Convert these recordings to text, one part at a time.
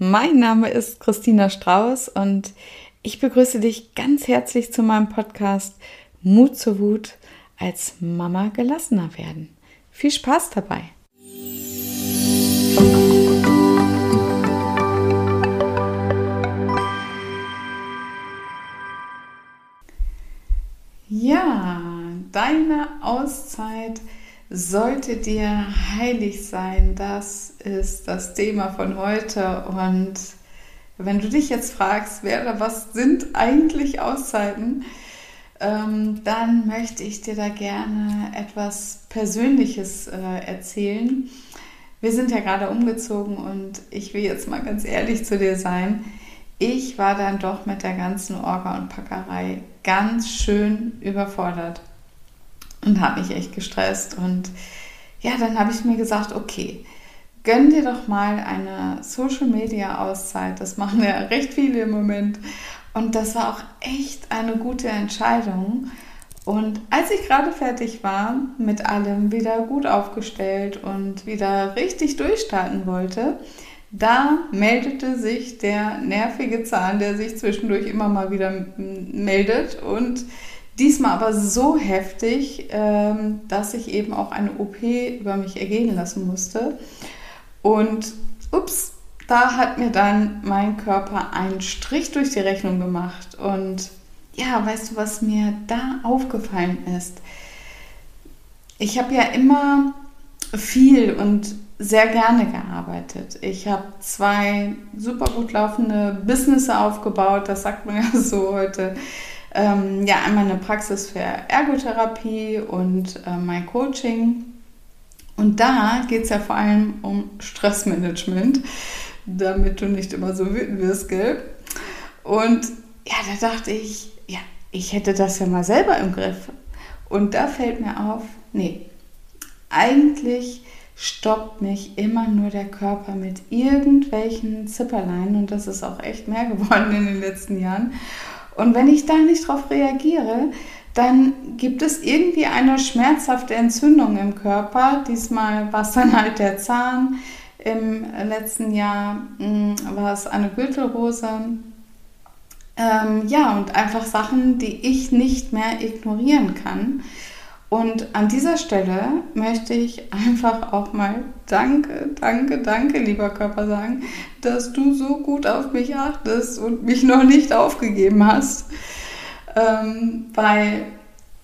mein Name ist Christina Strauß und ich begrüße dich ganz herzlich zu meinem Podcast Mut zur Wut als Mama gelassener werden. Viel Spaß dabei! Ja, deine Auszeit sollte dir heilig sein. Das ist das Thema von heute. Und wenn du dich jetzt fragst, wer oder was sind eigentlich Auszeiten, ähm, dann möchte ich dir da gerne etwas Persönliches äh, erzählen. Wir sind ja gerade umgezogen und ich will jetzt mal ganz ehrlich zu dir sein. Ich war dann doch mit der ganzen Orga und Packerei ganz schön überfordert und habe mich echt gestresst. Und ja, dann habe ich mir gesagt, okay, gönn dir doch mal eine Social Media Auszeit. Das machen ja recht viele im Moment. Und das war auch echt eine gute Entscheidung. Und als ich gerade fertig war, mit allem wieder gut aufgestellt und wieder richtig durchstarten wollte, da meldete sich der nervige Zahn, der sich zwischendurch immer mal wieder meldet und Diesmal aber so heftig, ähm, dass ich eben auch eine OP über mich ergehen lassen musste. Und ups, da hat mir dann mein Körper einen Strich durch die Rechnung gemacht. Und ja, weißt du, was mir da aufgefallen ist? Ich habe ja immer viel und sehr gerne gearbeitet. Ich habe zwei super gut laufende Business aufgebaut, das sagt man ja so heute ähm, ja einmal eine Praxis für Ergotherapie und äh, mein Coaching. Und da geht es ja vor allem um Stressmanagement, damit du nicht immer so wütend wirst, gell? Und ja, da dachte ich, ja, ich hätte das ja mal selber im Griff. Und da fällt mir auf, nee, eigentlich stoppt mich immer nur der Körper mit irgendwelchen Zipperlein und das ist auch echt mehr geworden in den letzten Jahren. Und wenn ich da nicht drauf reagiere, dann gibt es irgendwie eine schmerzhafte Entzündung im Körper. Diesmal war es dann halt der Zahn. Im letzten Jahr mh, hm, war es eine Gürtelrose. Ähm, ja, und einfach Sachen, die ich nicht mehr ignorieren kann. Und an dieser Stelle möchte ich einfach auch mal Danke, danke, danke, lieber Körper sagen, dass du so gut auf mich achtest und mich noch nicht aufgegeben hast. Ähm, weil,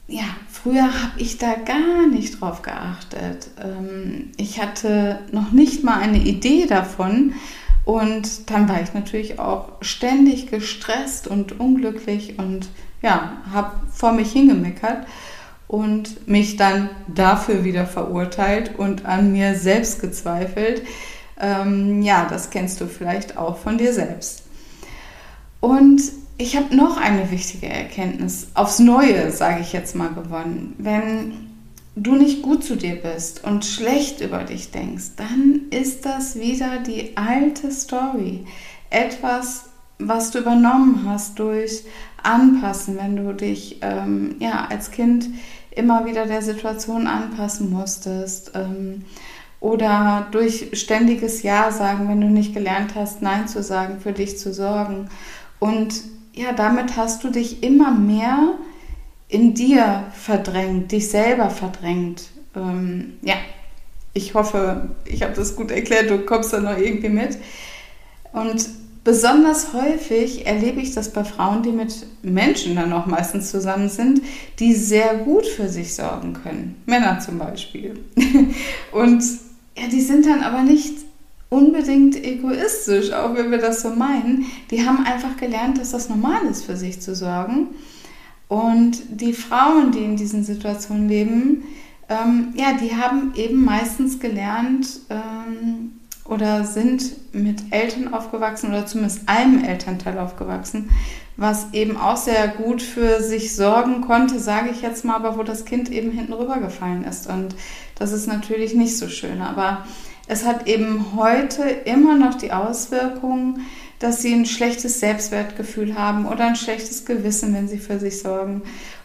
ja, früher habe ich da gar nicht drauf geachtet. Ähm, ich hatte noch nicht mal eine Idee davon. Und dann war ich natürlich auch ständig gestresst und unglücklich und ja, habe vor mich hingemeckert und mich dann dafür wieder verurteilt und an mir selbst gezweifelt. Ähm, ja, das kennst du vielleicht auch von dir selbst. Und ich habe noch eine wichtige Erkenntnis aufs Neue, sage ich jetzt mal, gewonnen. Wenn du nicht gut zu dir bist und schlecht über dich denkst, dann ist das wieder die alte Story. Etwas, was du übernommen hast durch Anpassen, wenn du dich ähm, ja, als Kind immer wieder der Situation anpassen musstest. Ähm, oder durch ständiges Ja sagen, wenn du nicht gelernt hast, Nein zu sagen, für dich zu sorgen. Und ja, damit hast du dich immer mehr in dir verdrängt, dich selber verdrängt. Ähm, ja, ich hoffe, ich habe das gut erklärt, du kommst da noch irgendwie mit. Und Besonders häufig erlebe ich das bei Frauen, die mit Menschen dann auch meistens zusammen sind, die sehr gut für sich sorgen können. Männer zum Beispiel. Und ja, die sind dann aber nicht unbedingt egoistisch, auch wenn wir das so meinen. Die haben einfach gelernt, dass das normal ist, für sich zu sorgen. Und die Frauen, die in diesen Situationen leben, ähm, ja, die haben eben meistens gelernt, ähm, oder sind mit Eltern aufgewachsen oder zumindest einem Elternteil aufgewachsen, was eben auch sehr gut für sich sorgen konnte, sage ich jetzt mal, aber wo das Kind eben hinten rübergefallen ist. Und das ist natürlich nicht so schön. Aber es hat eben heute immer noch die Auswirkung, dass sie ein schlechtes Selbstwertgefühl haben oder ein schlechtes Gewissen, wenn sie für sich sorgen.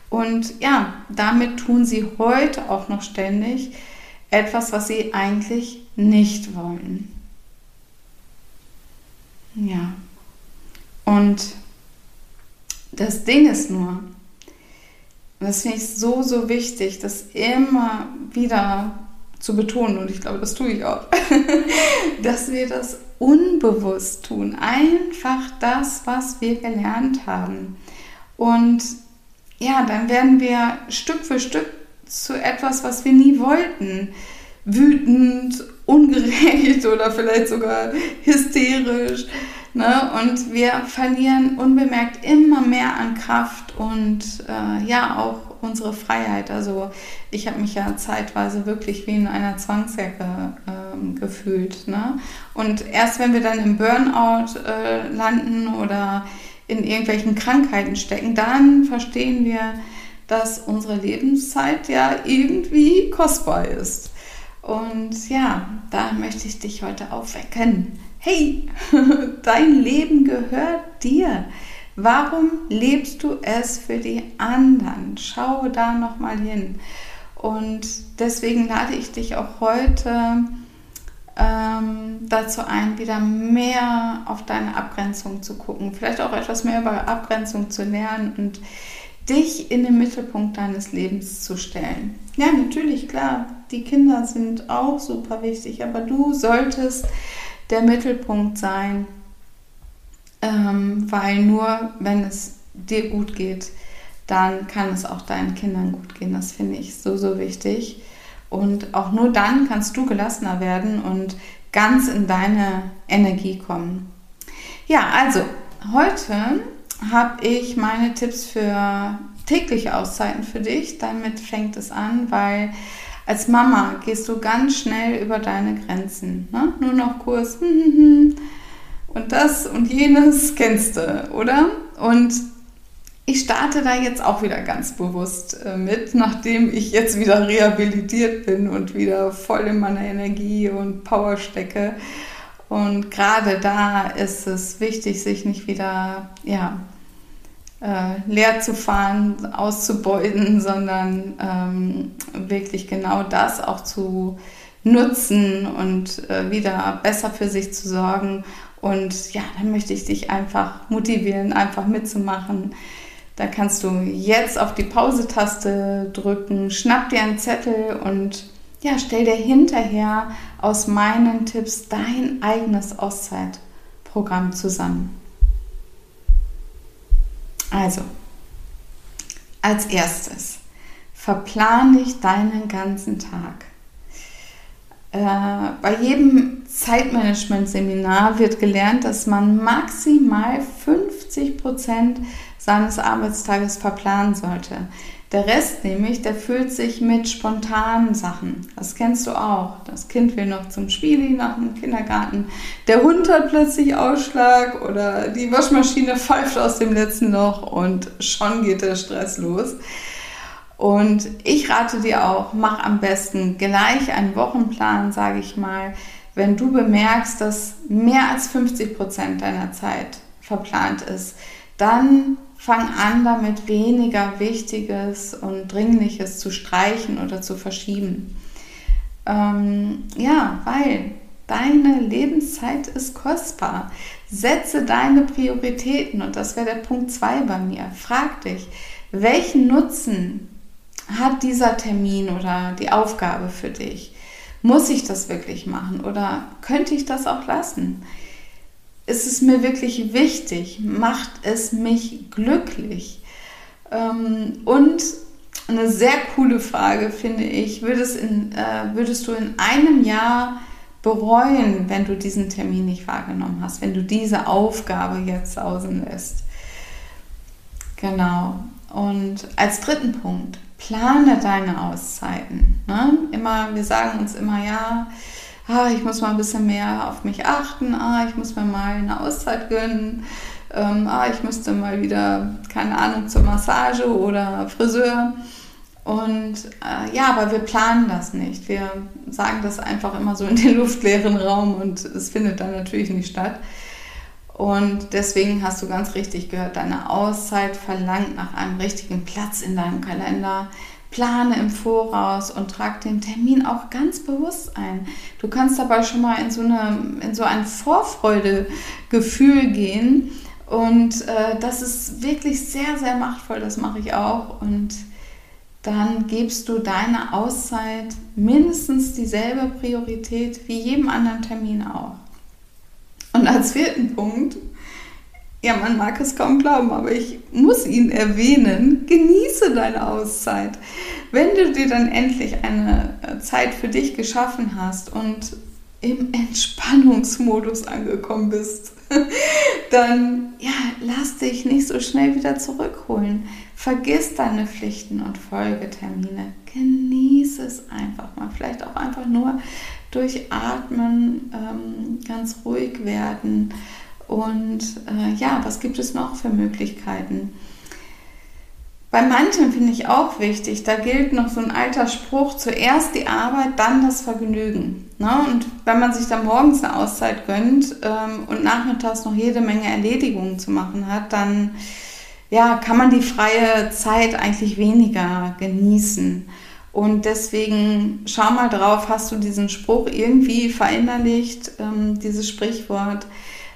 Und ja, damit tun sie heute auch noch ständig etwas, was sie eigentlich nicht wollen. Ja. Und das Ding ist nur, das finde ich so, so wichtig, das immer wieder zu betonen, und ich glaube, das tue ich auch, dass wir das unbewusst tun. Einfach das, was wir gelernt haben. Und ja, dann werden wir Stück für Stück zu etwas, was wir nie wollten. Wütend, ungerecht oder vielleicht sogar hysterisch. Ne? Und wir verlieren unbemerkt immer mehr an Kraft und äh, ja auch unsere Freiheit. Also ich habe mich ja zeitweise wirklich wie in einer Zwangsjacke äh, gefühlt. Ne? Und erst wenn wir dann im Burnout äh, landen oder in irgendwelchen Krankheiten stecken, dann verstehen wir, dass unsere Lebenszeit ja irgendwie kostbar ist. Und ja, da möchte ich dich heute aufwecken. Hey, dein Leben gehört dir. Warum lebst du es für die anderen? Schau da noch mal hin. Und deswegen lade ich dich auch heute ähm, dazu ein, wieder mehr auf deine Abgrenzung zu gucken, vielleicht auch etwas mehr über Abgrenzung zu lernen und dich in den Mittelpunkt deines Lebens zu stellen. Ja, natürlich, klar, die Kinder sind auch super wichtig, aber du solltest der Mittelpunkt sein, ähm, weil nur wenn es dir gut geht, dann kann es auch deinen Kindern gut gehen. Das finde ich so, so wichtig. Und auch nur dann kannst du gelassener werden und ganz in deine Energie kommen. Ja, also heute habe ich meine Tipps für tägliche Auszeiten für dich. Damit fängt es an, weil als Mama gehst du ganz schnell über deine Grenzen. Ne? Nur noch kurz und das und jenes kennst du, oder? Und ich starte da jetzt auch wieder ganz bewusst äh, mit, nachdem ich jetzt wieder rehabilitiert bin und wieder voll in meiner Energie und Power stecke. Und gerade da ist es wichtig, sich nicht wieder ja, äh, leer zu fahren, auszubeuten, sondern ähm, wirklich genau das auch zu nutzen und äh, wieder besser für sich zu sorgen. Und ja, dann möchte ich dich einfach motivieren, einfach mitzumachen da kannst du jetzt auf die Pause-Taste drücken, schnapp dir einen Zettel und ja, stell dir hinterher aus meinen Tipps dein eigenes Auszeitprogramm zusammen. Also, als erstes, verplan dich deinen ganzen Tag. Äh, bei jedem Zeitmanagement-Seminar wird gelernt, dass man maximal 50 Prozent seines Arbeitstages verplanen sollte. Der Rest nämlich, der füllt sich mit spontanen Sachen. Das kennst du auch. Das Kind will noch zum Spieli nach dem Kindergarten. Der Hund hat plötzlich Ausschlag oder die Waschmaschine pfeift aus dem letzten Loch und schon geht der Stress los. Und ich rate dir auch, mach am besten gleich einen Wochenplan, sage ich mal, wenn du bemerkst, dass mehr als 50 Prozent deiner Zeit verplant ist, dann fang an, damit weniger Wichtiges und Dringliches zu streichen oder zu verschieben. Ähm, ja, weil deine Lebenszeit ist kostbar. Setze deine Prioritäten und das wäre der Punkt 2 bei mir. Frag dich, welchen Nutzen hat dieser Termin oder die Aufgabe für dich? Muss ich das wirklich machen oder könnte ich das auch lassen? Ist es mir wirklich wichtig? Macht es mich glücklich? Ähm, und eine sehr coole Frage finde ich, würdest, in, äh, würdest du in einem Jahr bereuen, wenn du diesen Termin nicht wahrgenommen hast, wenn du diese Aufgabe jetzt sausen lässt? Genau. Und als dritten Punkt, plane deine Auszeiten. Ne? Immer, wir sagen uns immer, ja, ah, ich muss mal ein bisschen mehr auf mich achten, ah, ich muss mir mal eine Auszeit gönnen, ähm, ah, ich müsste mal wieder, keine Ahnung, zur Massage oder Friseur. Und äh, ja, aber wir planen das nicht. Wir sagen das einfach immer so in den luftleeren Raum und es findet dann natürlich nicht statt. Und deswegen hast du ganz richtig gehört, deine Auszeit verlangt nach einem richtigen Platz in deinem Kalender, plane im Voraus und trag den Termin auch ganz bewusst ein. Du kannst dabei schon mal in so, eine, in so ein Vorfreudegefühl gehen. Und äh, das ist wirklich sehr, sehr machtvoll. Das mache ich auch. Und dann gibst du deiner Auszeit mindestens dieselbe Priorität wie jedem anderen Termin auch. Und als vierten Punkt, ja, man mag es kaum glauben, aber ich muss ihn erwähnen, genieße deine Auszeit. Wenn du dir dann endlich eine äh, Zeit für dich geschaffen hast und im Entspannungsmodus angekommen bist, dann ja, lass dich nicht so schnell wieder zurückholen. Vergiss deine Pflichten und Folgetermine. Genieße es einfach mal. Vielleicht auch einfach nur durchatmen, ähm, ganz ruhig werden. Und äh, ja, was gibt es noch für Möglichkeiten? Bei manchen finde ich auch wichtig, da gilt noch so ein alter Spruch, zuerst die Arbeit, dann das Vergnügen. Ne? Und wenn man sich dann morgens eine Auszeit gönnt ähm, und nachmittags noch jede Menge Erledigungen zu machen hat, dann ja, kann man die freie Zeit eigentlich weniger genießen. Und deswegen schau mal drauf, hast du diesen Spruch irgendwie verinnerlicht, ähm, dieses Sprichwort,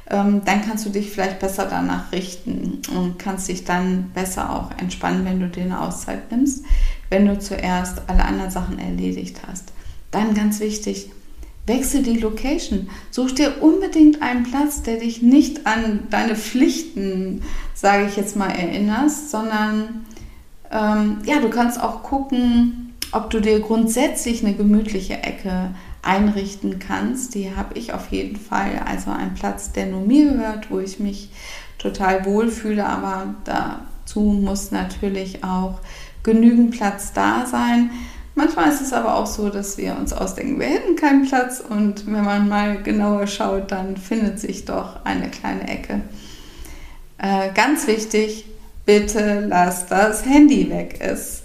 dann kannst du dich vielleicht besser danach richten und kannst dich dann besser auch entspannen, wenn du dir eine Auszeit nimmst, wenn du zuerst alle anderen Sachen erledigt hast. Dann ganz wichtig, wechsel die Location. Such dir unbedingt einen Platz, der dich nicht an deine Pflichten, sage ich jetzt mal, erinnerst, sondern ähm, ja, du kannst auch gucken, ob du dir grundsätzlich eine gemütliche Ecke einrichten kannst. Die habe ich auf jeden Fall. Also ein Platz, der nur mir gehört, wo ich mich total wohlfühle. Aber dazu muss natürlich auch genügend Platz da sein. Manchmal ist es aber auch so, dass wir uns ausdenken, wir hätten keinen Platz und wenn man mal genauer schaut, dann findet sich doch eine kleine Ecke. Äh, ganz wichtig, bitte lass das Handy weg. Es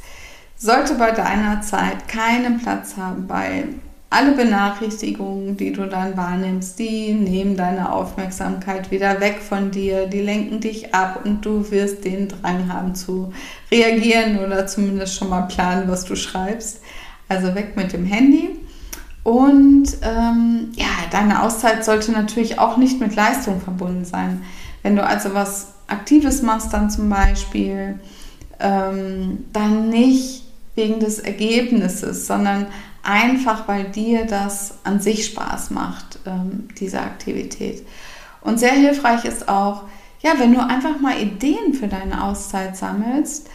sollte bei deiner Zeit keinen Platz haben, weil alle Benachrichtigungen, die du dann wahrnimmst, die nehmen deine Aufmerksamkeit wieder weg von dir, die lenken dich ab und du wirst den Drang haben zu reagieren oder zumindest schon mal planen, was du schreibst. Also weg mit dem Handy. Und ähm, ja, deine Auszeit sollte natürlich auch nicht mit Leistung verbunden sein. Wenn du also was Aktives machst, dann zum Beispiel, ähm, dann nicht wegen des Ergebnisses, sondern einfach, weil dir das an sich Spaß macht, ähm, diese Aktivität. Und sehr hilfreich ist auch, ja, wenn du einfach mal Ideen für deine Auszeit sammelst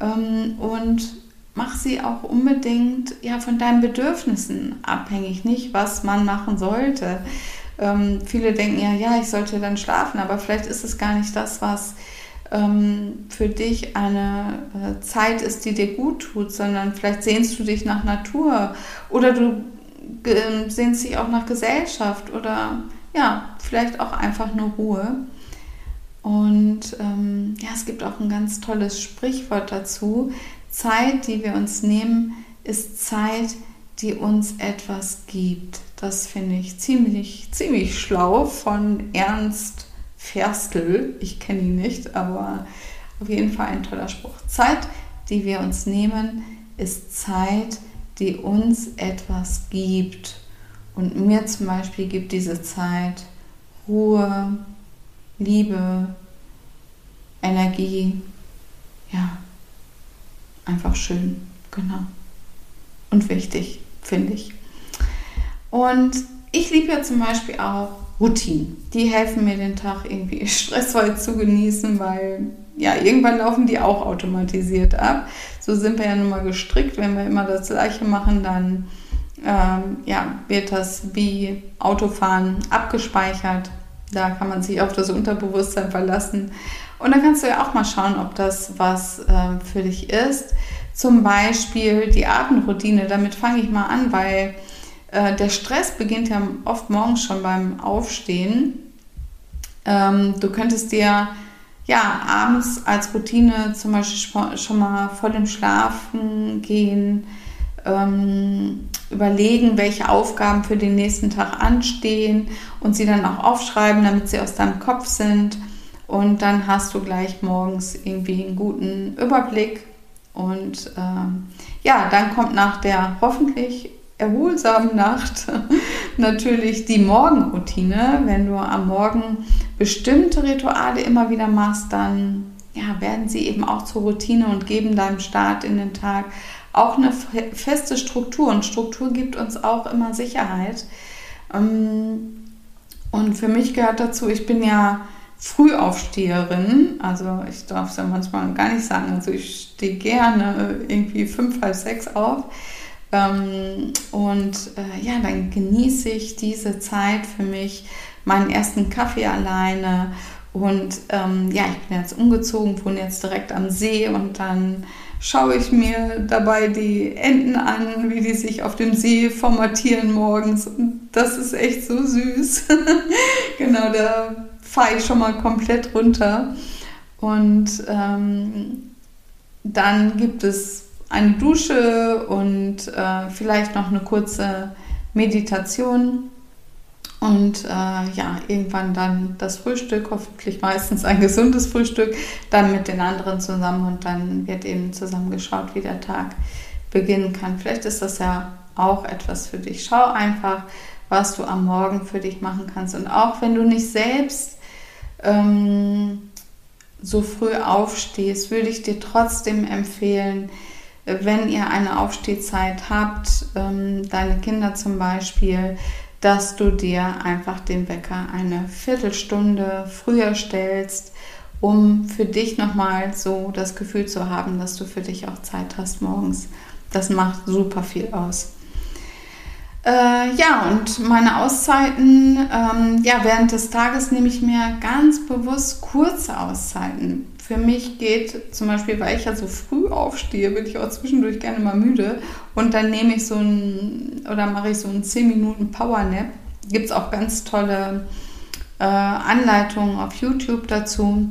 ähm, und mach sie auch unbedingt ja, von deinen Bedürfnissen abhängig, nicht was man machen sollte. Ähm, viele denken ja, ja, ich sollte dann schlafen, aber vielleicht ist es gar nicht das, was ähm, für dich eine äh, Zeit ist, die dir gut tut, sondern vielleicht sehnst du dich nach Natur oder du äh, sehnst dich auch nach Gesellschaft oder ja, vielleicht auch einfach nur Ruhe. Und ähm, ja, es gibt auch ein ganz tolles Sprichwort dazu. Zeit, die wir uns nehmen, ist Zeit, die uns etwas gibt. Das finde ich ziemlich, ziemlich schlau von Ernst Ferstl, ich kenne ihn nicht, aber auf jeden Fall ein toller Spruch. Zeit, die wir uns nehmen, ist Zeit, die uns etwas gibt. Und mir zum Beispiel gibt diese Zeit Ruhe, Liebe, Energie. Ja, einfach schön, genau. Und wichtig, finde ich. Und ich liebe ja zum Beispiel auch Routinen. Die helfen mir den Tag irgendwie stressfrei zu genießen, weil ja, irgendwann laufen die auch automatisiert ab. So sind wir ja nun mal gestrickt. Wenn wir immer das Gleiche machen, dann ähm, ja, wird das wie Autofahren abgespeichert. Da kann man sich auf das Unterbewusstsein verlassen. Und dann kannst du ja auch mal schauen, ob das was äh, für dich ist. Zum Beispiel die Abendroutine. Damit fange ich mal an, weil äh, der Stress beginnt ja oft morgens schon beim Aufstehen. Ähm, du könntest dir ja abends als Routine zum Beispiel schon mal vor dem Schlafen gehen, ähm, überlegen, welche Aufgaben für den nächsten Tag anstehen und sie dann auch aufschreiben, damit sie aus deinem Kopf sind. Und dann hast du gleich morgens irgendwie einen guten Überblick Und ähm, ja, dann kommt nach der hoffentlich erholsamen Nacht natürlich die Morgenroutine. Wenn du am Morgen bestimmte Rituale immer wieder machst, dann ja, werden sie eben auch zur Routine und geben deinem Start in den Tag auch eine feste Struktur. Und Struktur gibt uns auch immer Sicherheit. Ähm, und für mich gehört dazu, ich bin ja Frühaufsteherin, also ich darf es ja manchmal gar nicht sagen, also ich stehe gerne irgendwie fünf, halb sechs auf. Ähm, und äh, ja, dann genieße ich diese Zeit für mich, meinen ersten Kaffee alleine. Und ähm, ja, ich bin jetzt umgezogen, wohne jetzt direkt am See und dann schaue ich mir dabei die Enten an, wie die sich auf dem See formatieren morgens. Und das ist echt so süß. genau, da fahre ich schon mal komplett runter. Und ähm, dann gibt es eine Dusche und äh, vielleicht noch eine kurze Meditation. Und äh, ja, irgendwann dann das Frühstück, hoffentlich meistens ein gesundes Frühstück, dann mit den anderen zusammen und dann wird eben zusammengeschaut, wie der Tag beginnen kann. Vielleicht ist das ja auch etwas für dich. Schau einfach, was du am Morgen für dich machen kannst. Und auch wenn du nicht selbst ähm, so früh aufstehst, würde ich dir trotzdem empfehlen, wenn ihr eine Aufstehzeit habt, ähm, deine Kinder zum Beispiel, dass du dir einfach den Wecker eine Viertelstunde früher stellst, um für dich nochmal so das Gefühl zu haben, dass du für dich auch Zeit hast morgens. Das macht super viel aus. Äh, ja, und meine Auszeiten, ähm, ja, während des Tages nehme ich mir ganz bewusst kurze Auszeiten. Für mich geht zum Beispiel, weil ich ja so früh aufstehe, bin ich auch zwischendurch gerne mal müde und dann nehme ich so ein oder mache ich so einen 10 Minuten Power Nap. Gibt es auch ganz tolle äh, Anleitungen auf YouTube dazu.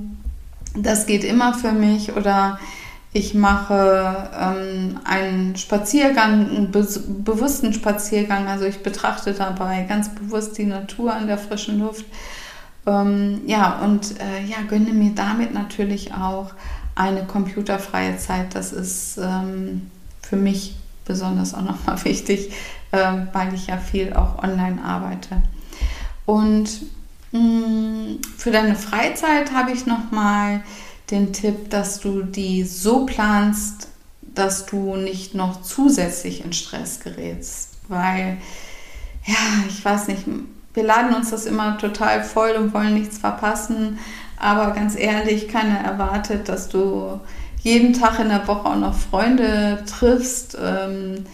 Das geht immer für mich oder ich mache ähm, einen Spaziergang, einen be bewussten Spaziergang. Also ich betrachte dabei ganz bewusst die Natur an der frischen Luft ähm, ja, und äh, ja, gönne mir damit natürlich auch eine computerfreie Zeit. Das ist ähm, für mich besonders auch nochmal wichtig, äh, weil ich ja viel auch online arbeite. Und mh, mm, für deine Freizeit habe ich nochmal den Tipp, dass du die so planst, dass du nicht noch zusätzlich in Stress gerätst. Weil, ja, ich weiß nicht, wir laden uns das immer total voll und wollen nichts verpassen. Aber ganz ehrlich, keiner erwartet, dass du jeden Tag in der Woche auch noch Freunde triffst. Ähm,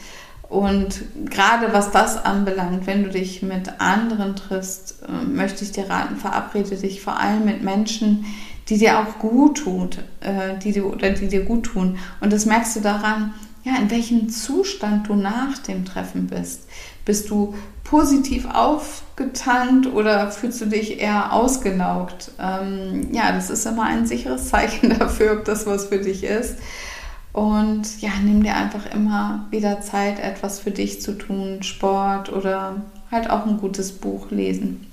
und gerade was das anbelangt, wenn du dich mit anderen triffst, ähm, möchte ich dir raten, verabrede dich vor allem mit Menschen, die dir auch gut tun, äh, die dir, oder die dir gut tun. Und das merkst du daran, ja, in welchem Zustand du nach dem Treffen bist. Bist du positiv aufgetankt oder fühlst du dich eher ausgelaugt? Ähm, ja, das ist immer ein sicheres Zeichen dafür, ob das was für dich ist. Und ja, nimm dir einfach immer wieder Zeit, etwas für dich zu tun, Sport oder halt auch ein gutes Buch lesen.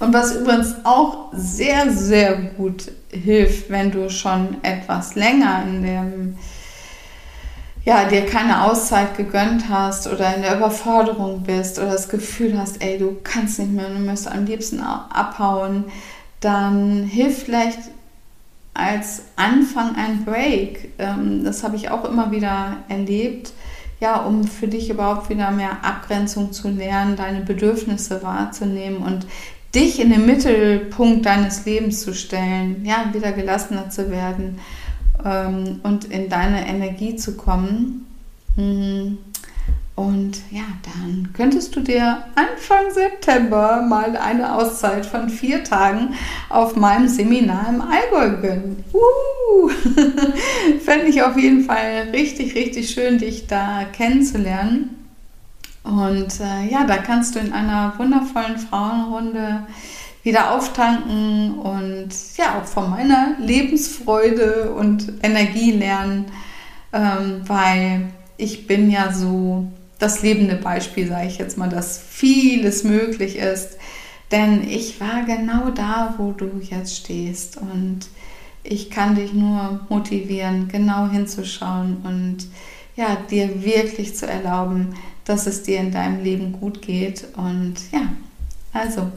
Und was übrigens auch sehr, sehr gut hilft, wenn du schon etwas länger in dem ja, dir keine Auszeit gegönnt hast oder in der Überforderung bist oder das Gefühl hast, ey, du kannst nicht mehr, du müsst am liebsten abhauen, dann hilft vielleicht als Anfang ein Break. Ähm, das habe ich auch immer wieder erlebt, ja, um für dich überhaupt wieder mehr Abgrenzung zu lernen, deine Bedürfnisse wahrzunehmen und dich in den Mittelpunkt deines Lebens zu stellen, ja, wieder gelassener zu werden ähm, und in deine Energie zu kommen. Mhm. Und ja, dann könntest du dir Anfang September mal eine Auszeit von vier Tagen auf meinem Seminar im Allgäu gönnen. Fände ich auf jeden Fall richtig, richtig schön, dich da kennenzulernen. Und äh, ja, da kannst du in einer wundervollen Frauenrunde wieder auftanken und ja, auch von meiner Lebensfreude und Energie lernen, ähm, weil ich bin ja so das lebende Beispiel, sage ich jetzt mal, dass vieles möglich ist. Denn ich war genau da, wo du jetzt stehst. Und ich kann dich nur motivieren, genau hinzuschauen und ja, dir wirklich zu erlauben, dass es dir in deinem Leben gut geht. Und ja, also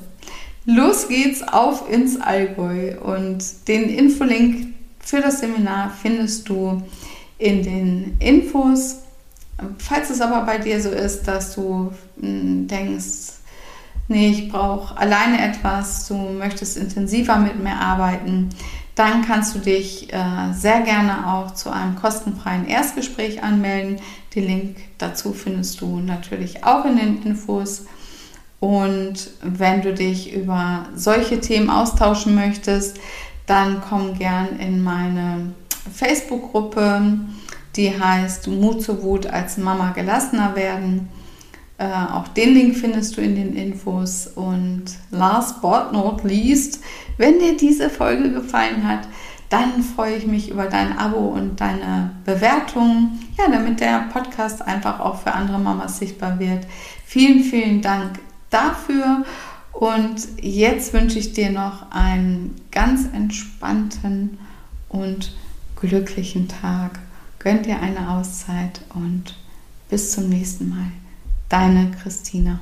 los geht's auf ins Allgäu. Und den Infolink für das Seminar findest du in den Infos. Falls es aber bei dir so ist, dass du hm, denkst, nee, ich brauche alleine etwas, du möchtest intensiver mit mir arbeiten, dann kannst du dich äh, sehr gerne auch zu einem kostenfreien Erstgespräch anmelden. Den Link dazu findest du natürlich auch in den Infos. Und wenn du dich über solche Themen austauschen möchtest, dann komm gern in meine Facebook-Gruppe, die heißt Mut zur Wut als Mama gelassener werden. Äh, auch den Link findest du in den Infos. Und last but not least, wenn dir diese Folge gefallen hat, dann freue ich mich über dein Abo und deine Bewertung, ja, damit der Podcast einfach auch für andere Mamas sichtbar wird. Vielen, vielen Dank dafür. Und jetzt wünsche ich dir noch einen ganz entspannten und glücklichen Tag. Gönn dir eine Auszeit und bis zum nächsten Mal. Deine Christina.